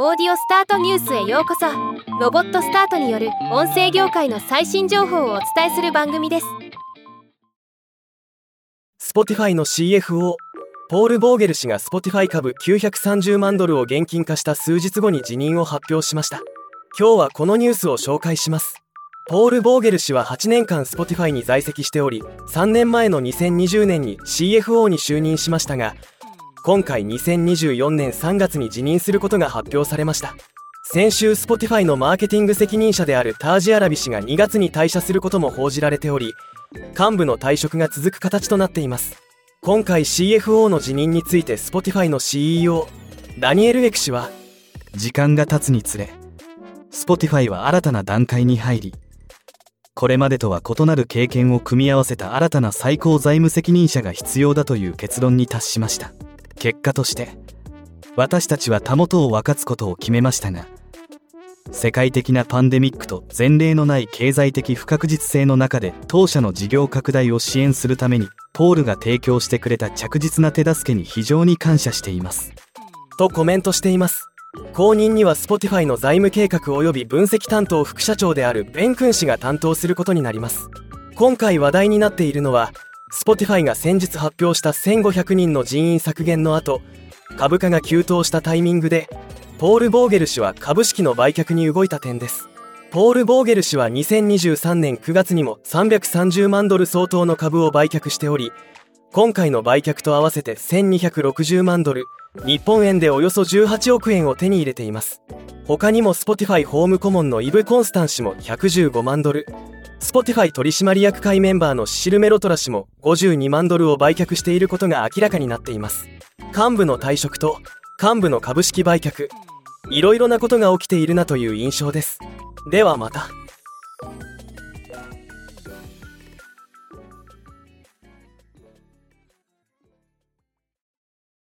オーディオスタートニュースへようこそ。ロボットスタートによる音声業界の最新情報をお伝えする番組です。Spotify の CFO ポール・ボーゲル氏が Spotify 株930万ドルを現金化した数日後に辞任を発表しました。今日はこのニュースを紹介します。ポール・ボーゲル氏は8年間 Spotify に在籍しており3年前の2020年に CFO に就任しましたが今回2024年3月に辞任することが発表されました。先週 Spotify のマーケティング責任者であるタージ・アラビ氏が2月に退社することも報じられており幹部の退職が続く形となっています。今回 CFO の辞任について Spotify の CEO ダニエル・エク氏は時間が経つにつれ Spotify は新たな段階に入りこれまでとは異なる経験を組み合わせた新たな最高財務責任者が必要だという結論に達しました。結果として私たちはたもとを分かつことを決めましたが世界的なパンデミックと前例のない経済的不確実性の中で当社の事業拡大を支援するためにポールが提供してくれた着実な手助けに非常に感謝しています。とコメントしています。後任には Spotify の財務計画及び分析担当副社長であるベン君氏が担当することになります。今回話題になっているのは Spotify が先日発表した1500人の人員削減の後株価が急騰したタイミングでポール・ボーゲル氏は株式の売却に動いた点です。ポール・ボーゲル氏は2023年9月にも330万ドル相当の株を売却しており今回の売却と合わせて1260万ドル日本円でおよそ18億円を手に入れています。他にも Spotify ホーム顧問のイブ・コンスタン氏も115万ドル。Spotify 取締役会メンバーのシシル・メロトラ氏も52万ドルを売却していることが明らかになっています。幹部の退職と幹部の株式売却いろいろなことが起きているなという印象です。ではまた。